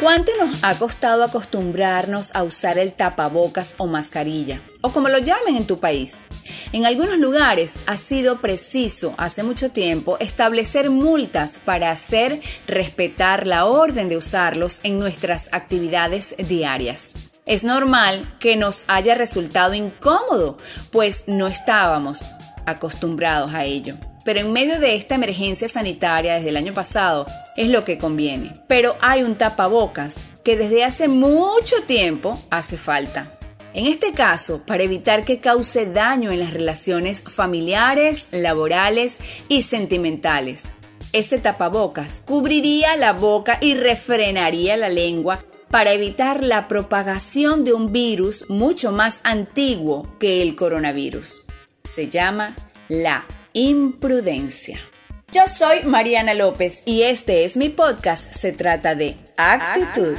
¿Cuánto nos ha costado acostumbrarnos a usar el tapabocas o mascarilla? O como lo llamen en tu país. En algunos lugares ha sido preciso hace mucho tiempo establecer multas para hacer respetar la orden de usarlos en nuestras actividades diarias. Es normal que nos haya resultado incómodo, pues no estábamos acostumbrados a ello pero en medio de esta emergencia sanitaria desde el año pasado es lo que conviene. Pero hay un tapabocas que desde hace mucho tiempo hace falta. En este caso, para evitar que cause daño en las relaciones familiares, laborales y sentimentales. Ese tapabocas cubriría la boca y refrenaría la lengua para evitar la propagación de un virus mucho más antiguo que el coronavirus. Se llama la imprudencia. Yo soy Mariana López y este es mi podcast. Se trata de actitud.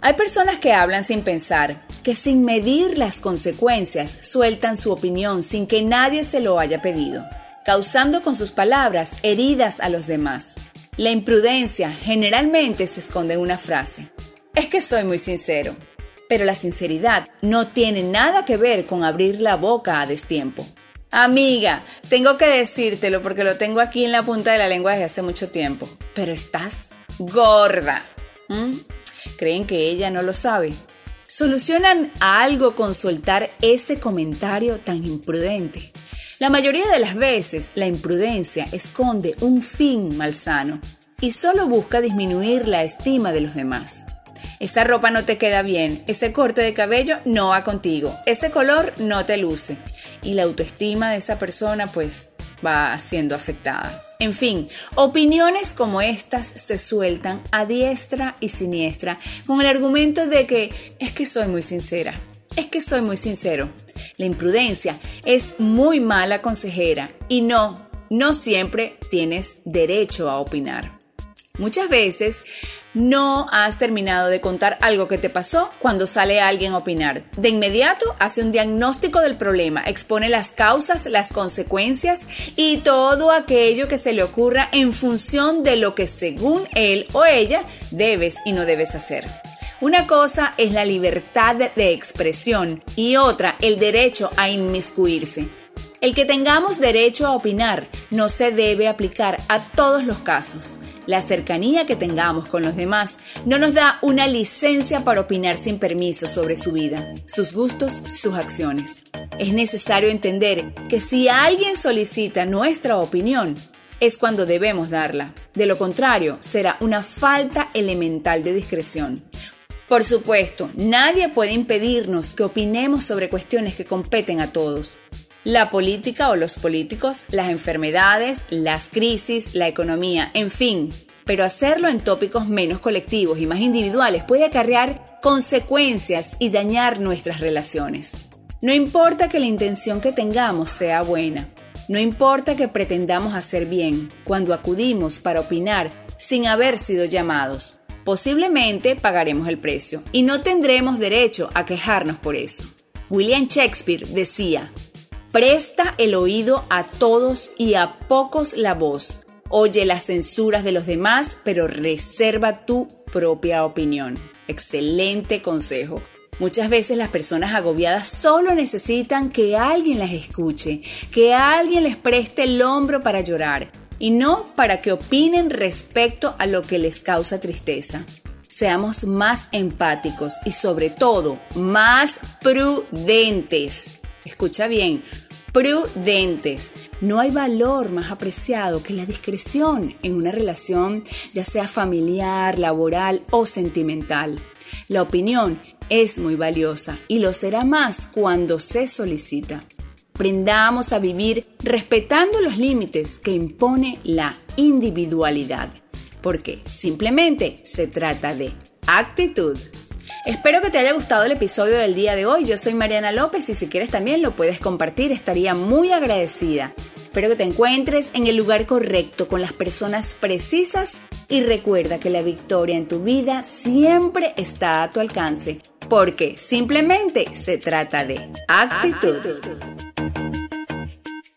Hay personas que hablan sin pensar, que sin medir las consecuencias sueltan su opinión sin que nadie se lo haya pedido, causando con sus palabras heridas a los demás. La imprudencia generalmente se esconde en una frase. Es que soy muy sincero. Pero la sinceridad no tiene nada que ver con abrir la boca a destiempo. Amiga, tengo que decírtelo porque lo tengo aquí en la punta de la lengua desde hace mucho tiempo. Pero estás gorda. ¿Creen que ella no lo sabe? Solucionan algo con soltar ese comentario tan imprudente. La mayoría de las veces la imprudencia esconde un fin malsano y solo busca disminuir la estima de los demás. Esa ropa no te queda bien, ese corte de cabello no va contigo, ese color no te luce. Y la autoestima de esa persona pues va siendo afectada. En fin, opiniones como estas se sueltan a diestra y siniestra con el argumento de que es que soy muy sincera, es que soy muy sincero. La imprudencia es muy mala consejera y no, no siempre tienes derecho a opinar. Muchas veces no has terminado de contar algo que te pasó cuando sale alguien a opinar. De inmediato hace un diagnóstico del problema, expone las causas, las consecuencias y todo aquello que se le ocurra en función de lo que según él o ella debes y no debes hacer. Una cosa es la libertad de expresión y otra el derecho a inmiscuirse. El que tengamos derecho a opinar no se debe aplicar a todos los casos. La cercanía que tengamos con los demás no nos da una licencia para opinar sin permiso sobre su vida, sus gustos, sus acciones. Es necesario entender que si alguien solicita nuestra opinión, es cuando debemos darla. De lo contrario, será una falta elemental de discreción. Por supuesto, nadie puede impedirnos que opinemos sobre cuestiones que competen a todos. La política o los políticos, las enfermedades, las crisis, la economía, en fin. Pero hacerlo en tópicos menos colectivos y más individuales puede acarrear consecuencias y dañar nuestras relaciones. No importa que la intención que tengamos sea buena, no importa que pretendamos hacer bien cuando acudimos para opinar sin haber sido llamados. Posiblemente pagaremos el precio y no tendremos derecho a quejarnos por eso. William Shakespeare decía, Presta el oído a todos y a pocos la voz. Oye las censuras de los demás, pero reserva tu propia opinión. Excelente consejo. Muchas veces las personas agobiadas solo necesitan que alguien las escuche, que alguien les preste el hombro para llorar y no para que opinen respecto a lo que les causa tristeza. Seamos más empáticos y sobre todo más prudentes. Escucha bien, prudentes. No hay valor más apreciado que la discreción en una relación, ya sea familiar, laboral o sentimental. La opinión es muy valiosa y lo será más cuando se solicita. Aprendamos a vivir respetando los límites que impone la individualidad, porque simplemente se trata de actitud. Espero que te haya gustado el episodio del día de hoy. Yo soy Mariana López y si quieres también lo puedes compartir. Estaría muy agradecida. Espero que te encuentres en el lugar correcto con las personas precisas y recuerda que la victoria en tu vida siempre está a tu alcance porque simplemente se trata de actitud.